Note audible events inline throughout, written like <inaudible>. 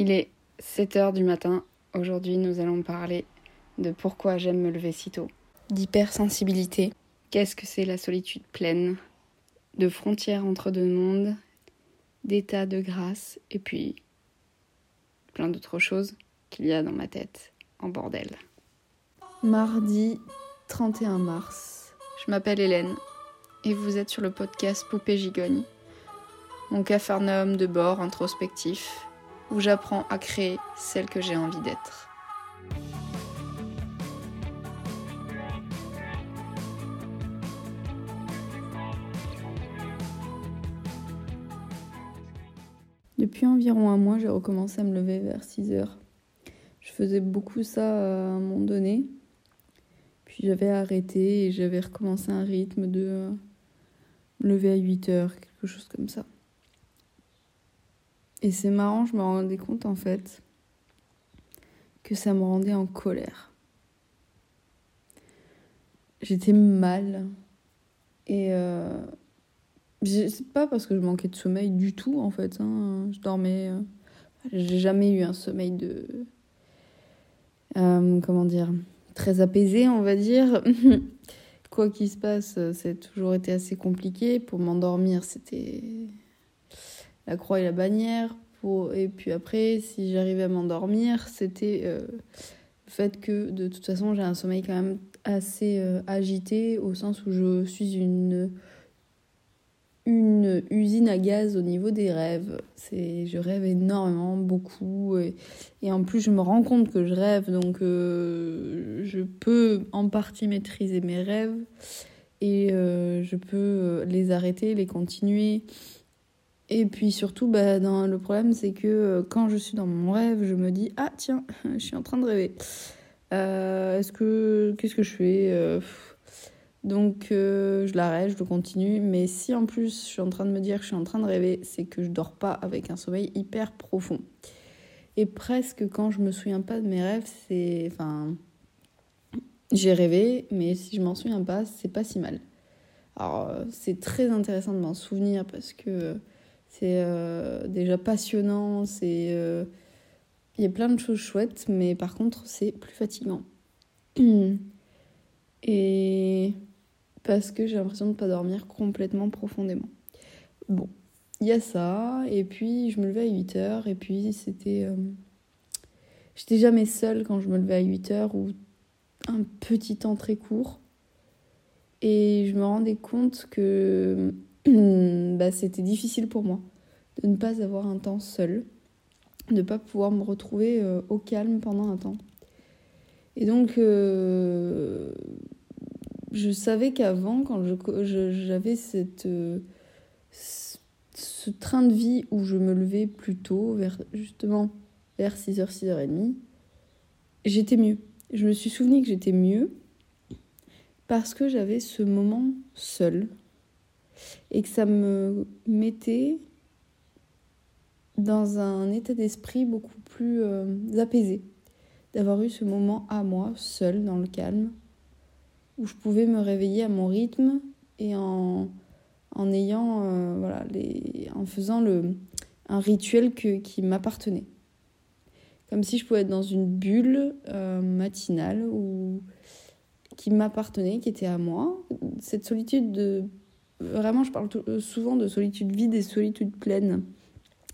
Il est 7 heures du matin. Aujourd'hui, nous allons parler de pourquoi j'aime me lever si tôt, d'hypersensibilité, qu'est-ce que c'est la solitude pleine, de frontières entre deux mondes, d'état de grâce, et puis plein d'autres choses qu'il y a dans ma tête en bordel. Mardi 31 mars. Je m'appelle Hélène et vous êtes sur le podcast Poupée Gigogne, mon capharnaüm de bord introspectif où j'apprends à créer celle que j'ai envie d'être. Depuis environ un mois, j'ai recommencé à me lever vers 6 heures. Je faisais beaucoup ça à un moment donné. Puis j'avais arrêté et j'avais recommencé un rythme de me lever à 8 heures, quelque chose comme ça. Et c'est marrant, je me rendais compte en fait que ça me rendait en colère. J'étais mal. Et euh, c'est pas parce que je manquais de sommeil du tout en fait. Hein. Je dormais. Euh, j'ai jamais eu un sommeil de. Euh, comment dire Très apaisé, on va dire. <laughs> Quoi qu'il se passe, ça a toujours été assez compliqué. Pour m'endormir, c'était la croix et la bannière. Pour... Et puis après, si j'arrivais à m'endormir, c'était euh, le fait que de toute façon, j'ai un sommeil quand même assez euh, agité, au sens où je suis une, une usine à gaz au niveau des rêves. C'est, je rêve énormément, beaucoup. Et, en plus, je me rends compte que je rêve, donc euh, je peux en partie maîtriser mes rêves. Et je peux les arrêter, les continuer. Et puis surtout, bah, dans, le problème, c'est que euh, quand je suis dans mon rêve, je me dis Ah, tiens, <laughs> je suis en train de rêver. Euh, est-ce que. Qu'est-ce que je fais euh, Donc, je l'arrête, je le continue. Mais si en plus, je suis en train de me dire que je suis en train de rêver, c'est que je dors pas avec un sommeil hyper profond. Et presque quand je me souviens pas de mes rêves, c'est. Enfin. J'ai rêvé, mais si je m'en souviens pas, c'est pas si mal. Alors, c'est très intéressant de m'en souvenir parce que c'est euh, déjà passionnant, c'est euh, il y a plein de choses chouettes, mais par contre c'est plus fatigant. <clears throat> Et parce que j'ai l'impression de ne pas dormir complètement profondément. Bon, il y a ça, et puis je me levais à 8 heures, et puis c'était. Euh, j'étais jamais seule quand je me levais à 8 heures ou un petit temps très court. Et je me rendais compte que bah, c'était difficile pour moi de ne pas avoir un temps seul, de ne pas pouvoir me retrouver euh, au calme pendant un temps. Et donc, euh, je savais qu'avant, quand j'avais cette, euh, ce train de vie où je me levais plus tôt, vers, justement vers 6h, 6h30, j'étais mieux. Je me suis souvenu que j'étais mieux parce que j'avais ce moment seul et que ça me mettait dans un état d'esprit beaucoup plus euh, apaisé, d'avoir eu ce moment à moi, seul, dans le calme, où je pouvais me réveiller à mon rythme et en, en ayant, euh, voilà, les, en faisant le, un rituel que, qui m'appartenait. Comme si je pouvais être dans une bulle euh, matinale qui m'appartenait, qui était à moi. Cette solitude de Vraiment, je parle euh, souvent de solitude vide et solitude pleine.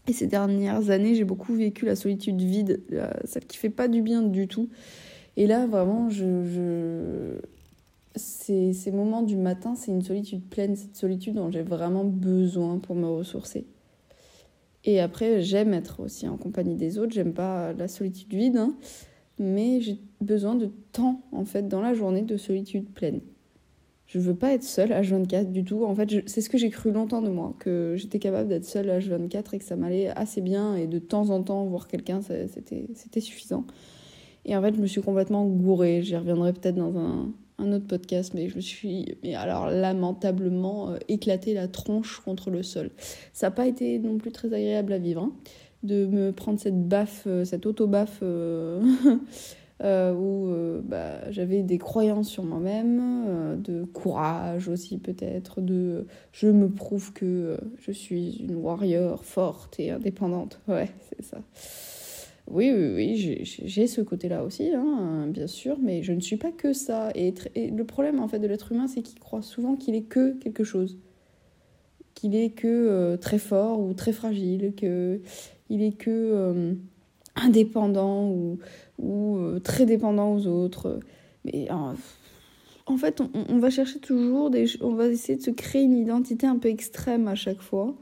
Et ces dernières années, j'ai beaucoup vécu la solitude vide, celle qui fait pas du bien du tout. Et là, vraiment, je, ces moments du matin, c'est une solitude pleine, cette solitude dont j'ai vraiment besoin pour me ressourcer. Et après, j'aime être aussi en compagnie des autres, j'aime pas la solitude vide, hein, mais j'ai besoin de temps, en fait, dans la journée de solitude pleine je veux pas être seule à H24 du tout. En fait, c'est ce que j'ai cru longtemps de moi, que j'étais capable d'être seule à H24 et que ça m'allait assez bien et de temps en temps voir quelqu'un, c'était suffisant. Et en fait, je me suis complètement gourée. J'y reviendrai peut-être dans un, un, autre podcast, mais je me suis, mais alors lamentablement, euh, éclaté la tronche contre le sol. Ça n'a pas été non plus très agréable à vivre, hein, de me prendre cette baffe, euh, cette auto-baffe. Euh, <laughs> euh, où euh, bah, j'avais des croyances sur moi-même, euh, de courage aussi peut-être, de je me prouve que je suis une warrior forte et indépendante. <laughs> Ouais, c'est ça. Oui, oui, oui, j'ai ce côté-là aussi, hein, bien sûr, mais je ne suis pas que ça. Et, le problème, en fait, de l'être humain, c'est qu'il croit souvent qu'il est que quelque chose. Qu'il est que euh, très fort ou très fragile, qu'il est que euh, indépendant ou, euh, très dépendant aux autres. Mais en fait, on, va chercher toujours des... On va essayer de se créer une identité un peu extrême à chaque fois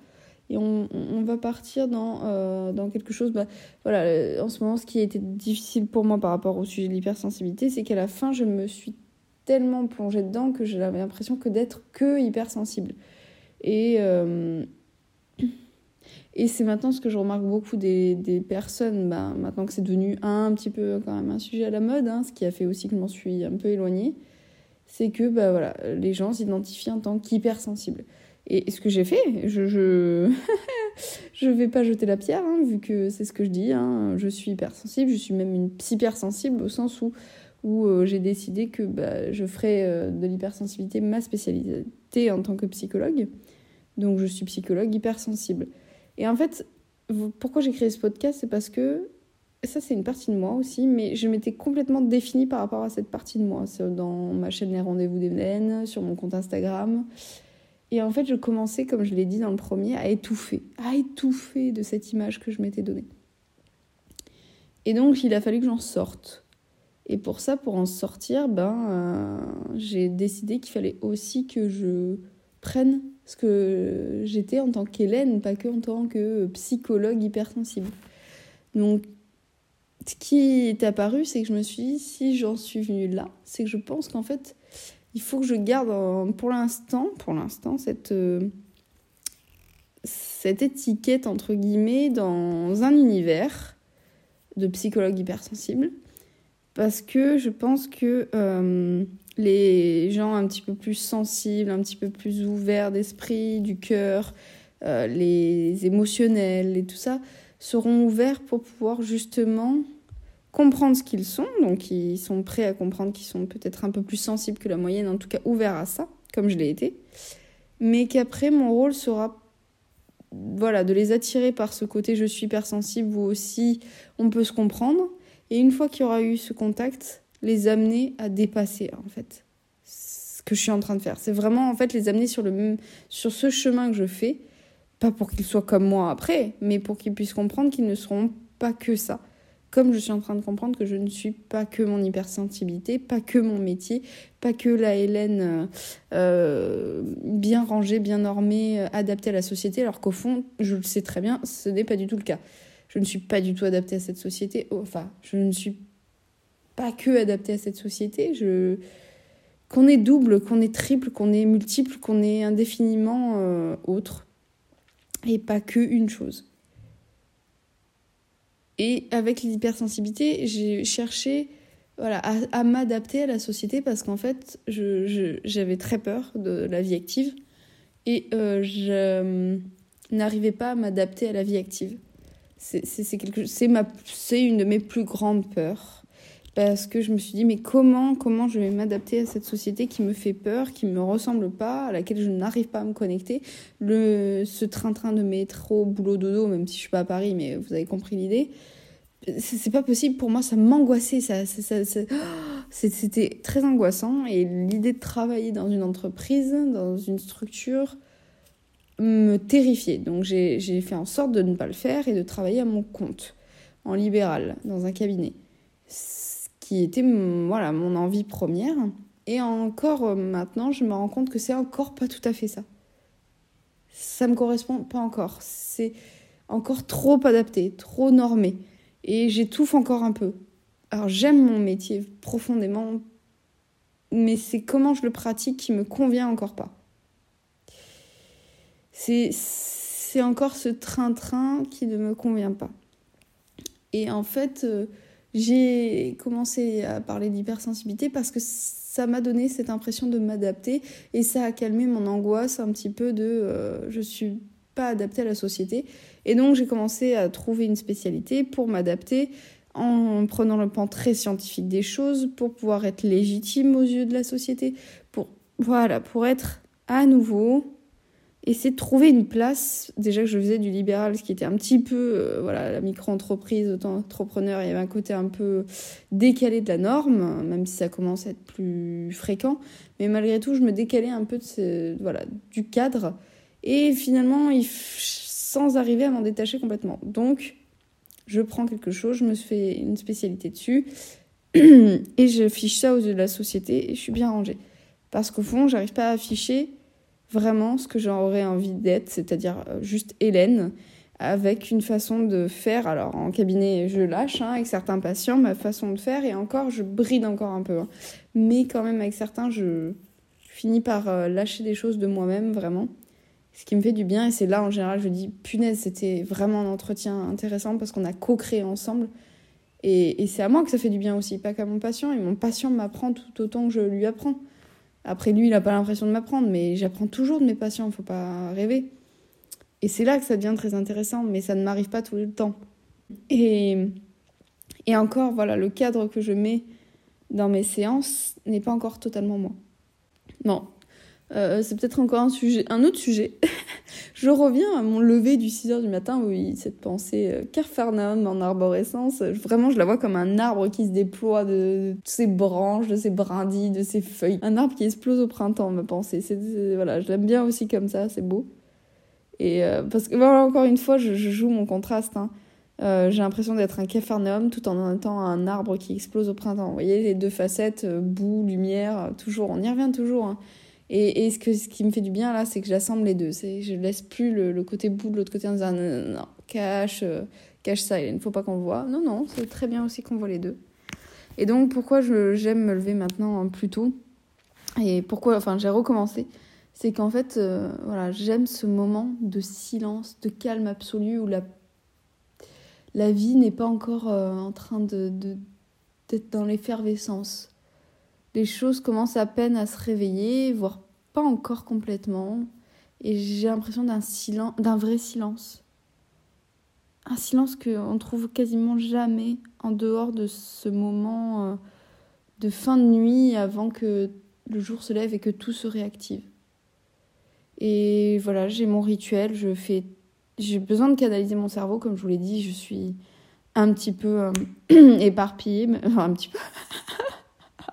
et on, va partir dans, euh, dans quelque chose. Bah, voilà, euh, en ce moment, ce qui a été difficile pour moi par rapport au sujet de l'hypersensibilité, c'est qu'à la fin, je me suis tellement plongée dedans que j'avais l'impression que d'être que hypersensible. Et, euh, et c'est maintenant ce que je remarque beaucoup des, personnes, bah, maintenant que c'est devenu un petit peu quand même un sujet à la mode, hein, ce qui a fait aussi que je m'en suis un peu éloignée, c'est que bah, voilà, les gens s'identifient en tant qu'hypersensibles. Et ce que j'ai fait, je je <laughs> je vais pas jeter la pierre, hein, vu que c'est ce que je dis. Hein. Je suis hypersensible, je suis même une hypersensible au sens où, où euh, j'ai décidé que bah, je ferais euh, de l'hypersensibilité ma spécialité en tant que psychologue. Donc je suis psychologue hypersensible. Et en fait, pourquoi j'ai créé ce podcast, c'est parce que ça c'est une partie de moi aussi, mais je m'étais complètement définie par rapport à cette partie de moi. Dans ma chaîne Les Rendez-vous des sur mon compte Instagram. Et en fait, je commençais, comme je l'ai dit dans le premier, à étouffer, à étouffer de cette image que je m'étais donnée. Et donc, il a fallu que j'en sorte. Et pour ça, pour en sortir, ben, euh, j'ai décidé qu'il fallait aussi que je prenne ce que j'étais en tant qu'Hélène, pas que en tant que psychologue hypersensible. Donc, ce qui est apparu, c'est que je me suis dit, si j'en suis venue là, c'est que je pense qu'en fait, il faut que je garde pour l'instant, pour l'instant, cette, cette étiquette entre guillemets dans un univers de psychologue hypersensible. Parce que je pense que euh, les gens un petit peu plus sensibles, un petit peu plus ouverts d'esprit, du cœur, euh, les émotionnels et tout ça, seront ouverts pour pouvoir justement comprendre ce qu'ils sont, donc ils sont prêts à comprendre qu'ils sont peut-être un peu plus sensibles que la moyenne, en tout cas ouverts à ça, comme je l'ai été, mais qu'après mon rôle sera voilà, de les attirer par ce côté je suis hypersensible ou aussi on peut se comprendre, et une fois qu'il y aura eu ce contact, les amener à dépasser en fait ce que je suis en train de faire. C'est vraiment en fait les amener sur, le, sur ce chemin que je fais, pas pour qu'ils soient comme moi après, mais pour qu'ils puissent comprendre qu'ils ne seront pas que ça comme je suis en train de comprendre que je ne suis pas que mon hypersensibilité, pas que mon métier, pas que la Hélène euh, euh, bien rangée, bien normée, euh, adaptée à la société, alors qu'au fond, je le sais très bien, ce n'est pas du tout le cas. Je ne suis pas du tout adaptée à cette société, enfin, je ne suis pas que adaptée à cette société, qu'on est double, qu'on est triple, qu'on est multiple, qu'on est indéfiniment autre, et pas que une chose. Et avec l'hypersensibilité, j'ai cherché voilà, à, m'adapter à la société parce qu'en fait, j'avais très peur de la vie active et euh, je n'arrivais pas à m'adapter à la vie active. C'est une de mes plus grandes peurs parce que je me suis dit mais comment comment je vais m'adapter à cette société qui me fait peur, qui me ressemble pas, à laquelle je n'arrive pas à me connecter? Le ce train-train de métro boulot dodo même si je suis pas à Paris mais vous avez compris l'idée. C'est pas possible. Pour moi ça m'angoissait ça, c'était très angoissant. Et l'idée de travailler dans une entreprise dans une structure me terrifiait. Donc j'ai fait en sorte de ne pas le faire et de travailler à mon compte en libéral dans un cabinet était voilà mon envie première et encore euh, maintenant je me rends compte que c'est encore pas tout à fait ça ça me correspond pas encore c'est encore trop adapté trop normé et j'étouffe encore un peu. Alors j'aime mon métier profondément, mais c'est comment je le pratique qui me convient encore pas. C'est, c'est encore ce train-train qui ne me convient pas. Et en fait, euh, j'ai commencé à parler d'hypersensibilité parce que ça m'a donné cette impression de m'adapter et ça a calmé mon angoisse un petit peu de euh, je suis pas adaptée à la société. Et donc j'ai commencé à trouver une spécialité pour m'adapter en prenant le pan très scientifique des choses pour pouvoir être légitime aux yeux de la société, pour voilà, pour être à nouveau C'est de trouver une place, déjà que je faisais du libéral, ce qui était un petit peu, euh, voilà, la micro-entreprise, auto-entrepreneur, il y avait un côté un peu décalé de la norme, même si ça commence à être plus fréquent. Mais malgré tout, je me décalais un peu de ce, voilà, du cadre. Et finalement, il, sans arriver à m'en détacher complètement. Donc, je prends quelque chose, je me fais une spécialité dessus, <clears throat> et je fiche ça aux yeux de la société, et je suis bien rangée. Parce qu'au fond, j'arrive pas à afficher vraiment ce que j'aurais envie d'être, c'est-à-dire euh, juste Hélène, avec une façon de faire. Alors en cabinet, je lâche hein, avec certains patients ma façon de faire, et encore, je bride encore un peu. Hein. Mais quand même, avec certains, je finis par euh, lâcher des choses de moi-même, vraiment. Ce qui me fait du bien, et c'est là en général, je dis, punaise, c'était vraiment un entretien intéressant parce qu'on a co-créé ensemble. Et, et c'est à moi que ça fait du bien aussi, pas qu'à mon patient. Et mon patient m'apprend tout autant que je lui apprends. Après, lui, il n'a pas l'impression de m'apprendre, mais j'apprends toujours de mes patients, il faut pas rêver. Et c'est là que ça devient très intéressant, mais ça ne m'arrive pas tout le temps. Et, et encore, voilà, le cadre que je mets dans mes séances n'est pas encore totalement moi. Non, euh, c'est peut-être encore un autre sujet. <laughs> je reviens à mon lever du 6h du matin où cette pensée euh, Carfarnum en arborescence, vraiment je la vois comme un arbre qui se déploie de, ses branches, de ses brindilles, de ses feuilles. Un arbre qui explose au printemps, ma pensée. C'est, voilà, je l'aime bien aussi comme ça, c'est beau. Et euh, parce que voilà, encore une fois, je, joue mon contraste. Hein. j'ai l'impression d'être un capharnaüm tout en étant un arbre qui explose au printemps. Vous voyez les deux facettes, boue, lumière, toujours, on y revient toujours. Hein. Et, ce, que, ce qui me fait du bien là, c'est que j'assemble les deux. Je laisse plus le, côté bout de l'autre côté en disant non, non, cache, euh, cache ça, il ne faut pas qu'on le voit. Non, non, c'est très bien aussi qu'on voit les deux. Et donc, pourquoi j'aime me lever maintenant plus tôt Et pourquoi, enfin, j'ai recommencé C'est qu'en fait, euh, voilà, j'aime ce moment de silence, de calme absolu où la, la vie n'est pas encore euh, en train de, d'être dans l'effervescence les choses commencent à peine à se réveiller, voire pas encore complètement. Et j'ai l'impression d'un silence, d'un vrai silence. Un silence qu'on trouve quasiment jamais en dehors de ce moment euh, de fin de nuit avant que le jour se lève et que tout se réactive. Et voilà, j'ai mon rituel, je fais j'ai besoin de canaliser mon cerveau comme je vous l'ai dit, je suis un petit peu euh, <clears throat> éparpillée, enfin un petit peu <laughs>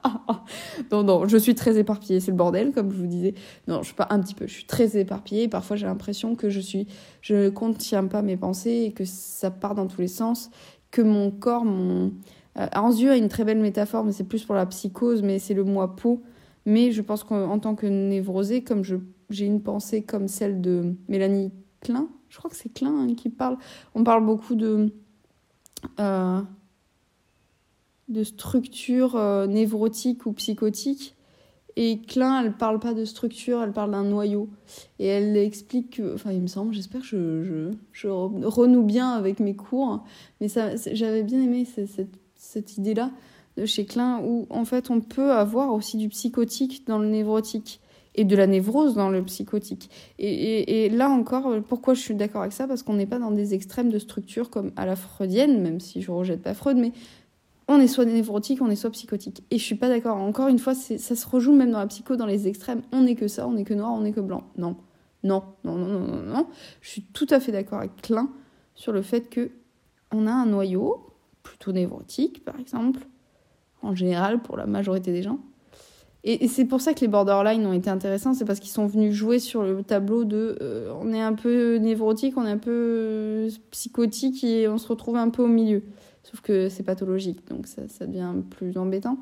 <laughs> non, non, je suis très éparpillée, c'est le bordel, comme je vous disais. Non, je suis pas un petit peu, je suis très éparpillée. Parfois, j'ai l'impression que je suis, je ne contiens pas mes pensées et que ça part dans tous les sens, que mon corps, mon. Euh, a une très belle métaphore, mais c'est plus pour la psychose, mais c'est le moi peau. Mais je pense qu'en tant que névrosée, comme j'ai une pensée comme celle de Mélanie Klein, je crois que c'est Klein hein, qui parle, on parle beaucoup de. Euh, de structure euh, névrotique ou psychotique. Et Klein, elle parle pas de structure, elle parle d'un noyau. Et elle explique que, enfin, il me semble, j'espère que je, je, renoue bien avec mes cours, mais j'avais bien aimé cette, cette idée-là de chez Klein, où en fait on peut avoir aussi du psychotique dans le névrotique et de la névrose dans le psychotique. Et, et, là encore, pourquoi je suis d'accord avec ça? Parce qu'on n'est pas dans des extrêmes de structure comme à la freudienne, même si je rejette pas Freud, mais on est soit névrotique, on est soit psychotique. Et je suis pas d'accord. Encore une fois, ça se rejoue même dans la psycho, dans les extrêmes. On n'est que ça, on n'est que noir, on n'est que blanc. Non. Non, non, non, non, non, non. Je suis tout à fait d'accord avec Klein sur le fait que on a un noyau plutôt névrotique, par exemple, en général pour la majorité des gens. Et, c'est pour ça que les borderline ont été intéressants, c'est parce qu'ils sont venus jouer sur le tableau de euh, on est un peu névrotique, on est un peu psychotique et on se retrouve un peu au milieu. Sauf que c'est pathologique, donc ça, ça, devient plus embêtant.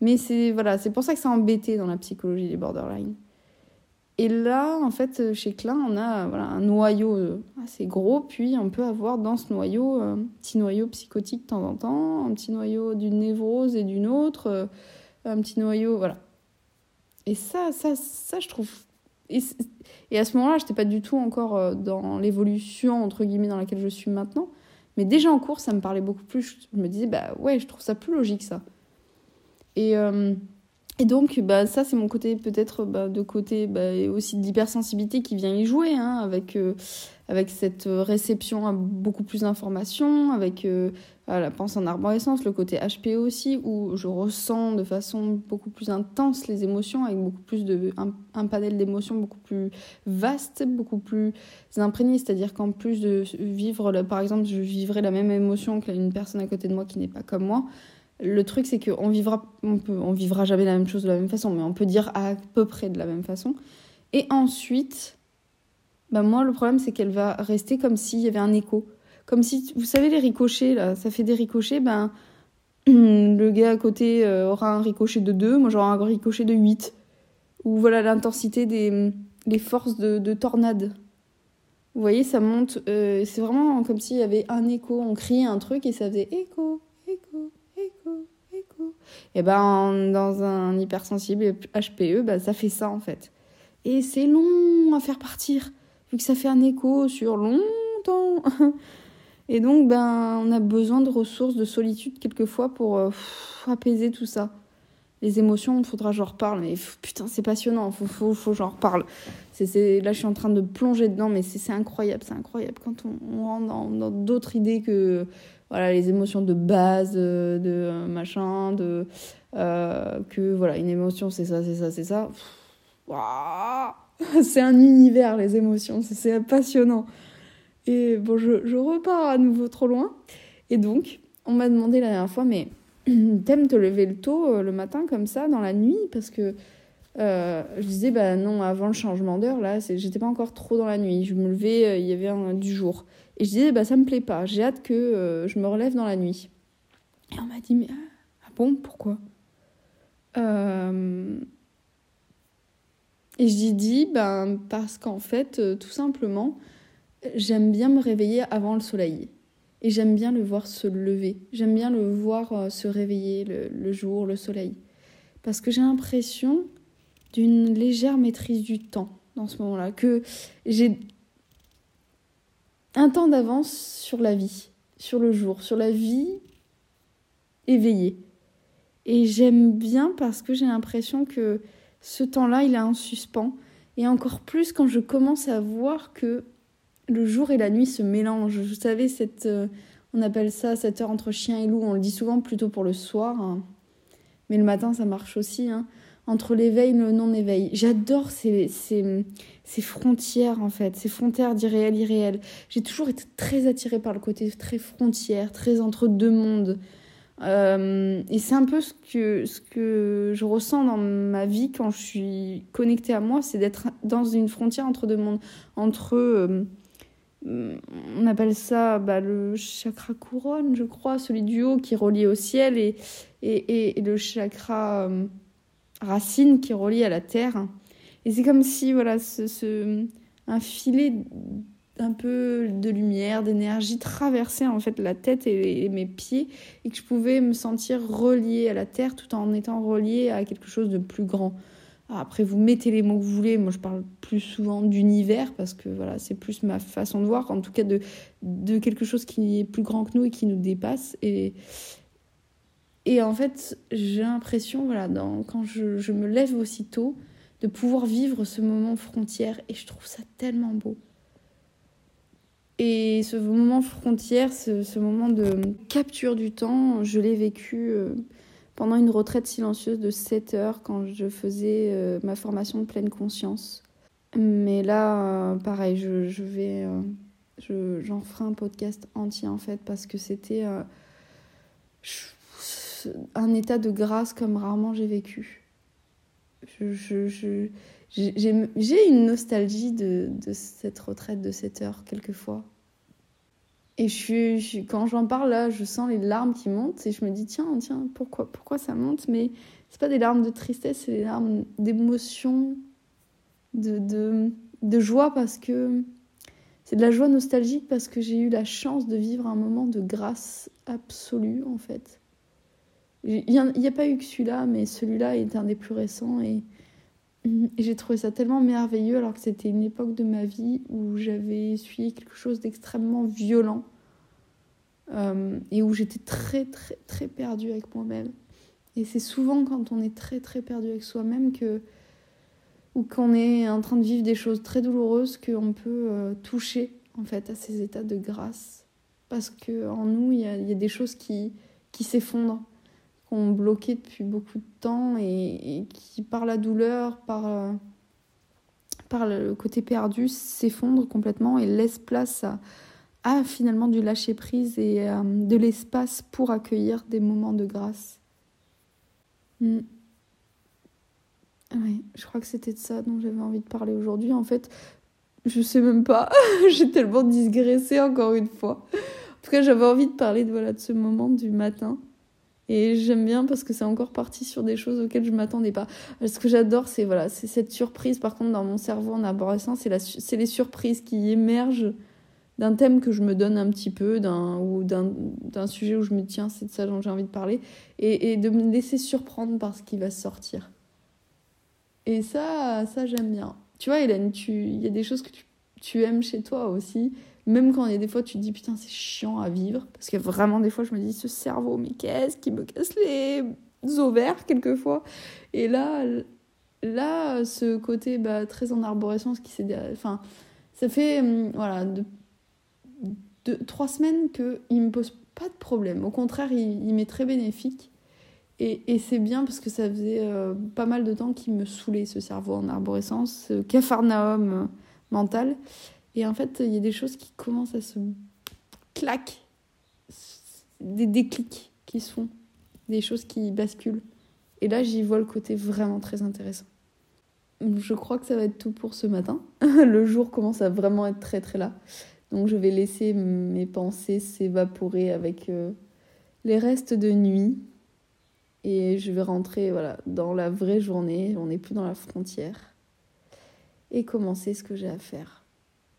Mais c'est voilà, c'est pour ça que c'est embêté dans la psychologie des borderline. Et là, en fait, chez Klein, on a voilà, un noyau assez gros, puis on peut avoir dans ce noyau un petit noyau psychotique de temps en temps, un petit noyau d'une névrose et d'une autre, un petit noyau, voilà. Et ça, ça, ça, je trouve. Et, et à ce moment-là, je n'étais pas du tout encore euh, dans l'évolution, entre guillemets, dans laquelle je suis maintenant. Mais déjà en cours, ça me parlait beaucoup plus. Je me disais, bah ouais, je trouve ça plus logique ça. Et, euh, Et donc, bah, ça, c'est mon côté, peut-être, bah, de côté bah, aussi d'hypersensibilité qui vient y jouer, hein, avec, euh, avec cette réception à beaucoup plus d'informations, avec euh, la pensée en arborescence, le côté HPO aussi, où je ressens de façon beaucoup plus intense les émotions, avec beaucoup plus de. un, un panel d'émotions beaucoup plus vaste, beaucoup plus imprégné. C'est-à-dire qu'en plus de vivre, par exemple, je vivrais la même émotion qu'une personne à côté de moi qui n'est pas comme moi le truc, c'est qu'on vivra, on, peut, on vivra jamais la même chose de la même façon, mais on peut dire à peu près de la même façon. Et ensuite, bah moi, le problème, c'est qu'elle va rester comme s'il y avait un écho. Comme si, vous savez, les ricochets, là, ça fait des ricochets, ben, <clears throat> le gars à côté euh, aura un ricochet de 2, moi j'aurai un ricochet de 8. Ou voilà l'intensité des les forces de, tornade. Vous voyez, ça monte. Euh, c'est vraiment comme s'il y avait un écho. On criait un truc et ça faisait écho, écho, et ben dans un hypersensible HPE, ben, ça fait ça en fait. Et c'est long à faire partir, vu que ça fait un écho sur longtemps. <laughs> Et donc, ben, on a besoin de ressources, de solitude quelquefois pour euh, apaiser tout ça. Les émotions, il faudra que j'en reparle, mais putain, c'est passionnant, faut, faut, faut que j'en reparle. C'est, là, je suis en train de plonger dedans, mais c'est, incroyable, c'est incroyable quand on, on rentre dans d'autres idées que voilà les émotions de base euh, de euh, machin de euh, que voilà une émotion c'est ça c'est ça c'est ça. <laughs> C'est un univers les émotions c'est passionnant. Et bon je, je, repars à nouveau trop loin. Et donc on m'a demandé la dernière fois mais <clears throat> t'aimes te lever le tôt le matin comme ça dans la nuit? Parce que je disais bah non avant le changement d'heure là j'étais pas encore trop dans la nuit. Je me levais il y avait du jour et je disais, bah, ça me plaît pas, j'ai hâte que euh, je me relève dans la nuit. Et on m'a dit, mais ah bon, pourquoi? Euh... Et j'ai dit, ben, parce qu'en fait, euh, tout simplement, j'aime bien me réveiller avant le soleil. Et j'aime bien le voir se lever. J'aime bien le voir se réveiller le, le, jour, le soleil. Parce que j'ai l'impression d'une légère maîtrise du temps dans ce moment-là. Que j'ai un temps d'avance sur la vie, sur le jour, sur la vie éveillée. Et j'aime bien parce que j'ai l'impression que ce temps-là, il est en suspens. Et encore plus quand je commence à voir que le jour et la nuit se mélangent. Vous savez, cette, euh, on appelle ça cette heure entre chien et loup. On le dit souvent plutôt pour le soir. Hein. Mais le matin, ça marche aussi. Hein entre l'éveil et le non-éveil. J'adore ces, ces, ces, frontières, en fait, ces frontières d'irréel, irréel. J'ai toujours été très attirée par le côté très frontière, très entre deux mondes. Euh, et c'est un peu ce que, ce que je ressens dans ma vie quand je suis connectée à moi, c'est d'être dans une frontière entre deux mondes. Entre, euh, on appelle ça bah, le chakra couronne, je crois, celui du haut qui est relié au ciel, et, et, et le chakra... Euh, racine qui relie à la terre. Et c'est comme si, voilà, ce, un filet un peu de lumière, d'énergie traversait en fait la tête et, mes pieds et que je pouvais me sentir reliée à la terre tout en étant reliée à quelque chose de plus grand. Après, vous mettez les mots que vous voulez. Moi, je parle plus souvent d'univers parce que voilà, c'est plus ma façon de voir, en tout cas de, de quelque chose qui est plus grand que nous et qui nous dépasse. Et, et en fait, j'ai l'impression, voilà, quand je, je, me lève aussitôt, de pouvoir vivre ce moment frontière. Et je trouve ça tellement beau. Et ce moment frontière, ce, ce moment de capture du temps, je l'ai vécu euh, pendant une retraite silencieuse de 7 heures quand je faisais euh, ma formation de pleine conscience. Mais là, euh, pareil, je, je vais. j'en ferai un podcast entier en fait parce que c'était un état de grâce comme rarement j'ai vécu. Je, je, j'ai une nostalgie de, de, cette retraite de 7 heures, quelquefois. Et je suis, quand j'en parle là, je sens les larmes qui montent et je me dis tiens, tiens, pourquoi, pourquoi ça monte? Mais c'est pas des larmes de tristesse, c'est des larmes d'émotion, de, de, de joie parce que c'est de la joie nostalgique parce que j'ai eu la chance de vivre un moment de grâce absolue en fait. Il n'y a, pas eu que celui-là, mais celui-là est un des plus récents <clears throat> et, j'ai trouvé ça tellement merveilleux alors que c'était une époque de ma vie où j'avais essuyé quelque chose d'extrêmement violent euh, et où j'étais très très très perdue avec moi-même. Et c'est souvent quand on est très très perdu avec soi-même que ou qu'on est en train de vivre des choses très douloureuses qu'on peut euh, toucher en fait à ces états de grâce parce que en nous il y, y a, des choses qui qui s'effondrent qu'on bloqué depuis beaucoup de temps et, qui par la douleur par euh, par le côté perdu s'effondrent complètement et laissent place à, finalement du lâcher prise et euh, de l'espace pour accueillir des moments de grâce. Mm. Je crois que c'était de ça dont j'avais envie de parler aujourd'hui. En fait, je sais même pas. <laughs> J'ai tellement digressé encore une fois. En tout cas, j'avais envie de parler de, voilà, de ce moment du matin. Et j'aime bien parce que c'est encore parti sur des choses auxquelles je m'attendais pas. Ce que j'adore, c'est voilà, c'est cette surprise. Par contre, dans mon cerveau en arborescence, c'est, c'est les surprises qui émergent d'un thème que je me donne un petit peu, d'un, ou d'un, sujet où je me tiens, c'est de ça dont j'ai envie de parler, et, de me laisser surprendre par ce qui va sortir. Et ça, ça j'aime bien. Tu vois, Hélène, il y a des choses que tu, aimes chez toi aussi. Même quand il y a des fois, tu te dis putain, c'est chiant à vivre. Parce que vraiment, des fois, je me dis ce cerveau, mais qu'est-ce qui me casse les ovaires, quelquefois. Et là, là ce côté bah, très en arborescence qui s'est. Enfin, ça fait hum, voilà, de, trois semaines qu'il ne me pose pas de problème. Au contraire, il, il m'est très bénéfique. Et, et c'est bien parce que ça faisait euh, pas mal de temps qu'il me saoulait ce cerveau en arborescence, ce capharnaüm euh, mental. Et en fait, il y a des choses qui commencent à se claquer, des déclics qui se font, des choses qui basculent. Et là, j'y vois le côté vraiment très intéressant. Je crois que ça va être tout pour ce matin. <laughs> le jour commence à vraiment être très très là. Donc je vais laisser mes pensées s'évaporer avec euh, les restes de nuit et je vais rentrer voilà, dans la vraie journée, on n'est plus dans la frontière, et commencer ce que j'ai à faire.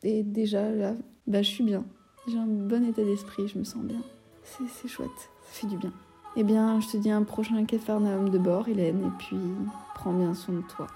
Et déjà là, bah, je suis bien. J'ai un bon état d'esprit, je me sens bien. C'est chouette, ça fait du bien. Eh bien, je te dis un prochain Capharnaüm de bord, Hélène, et puis prends bien soin de toi.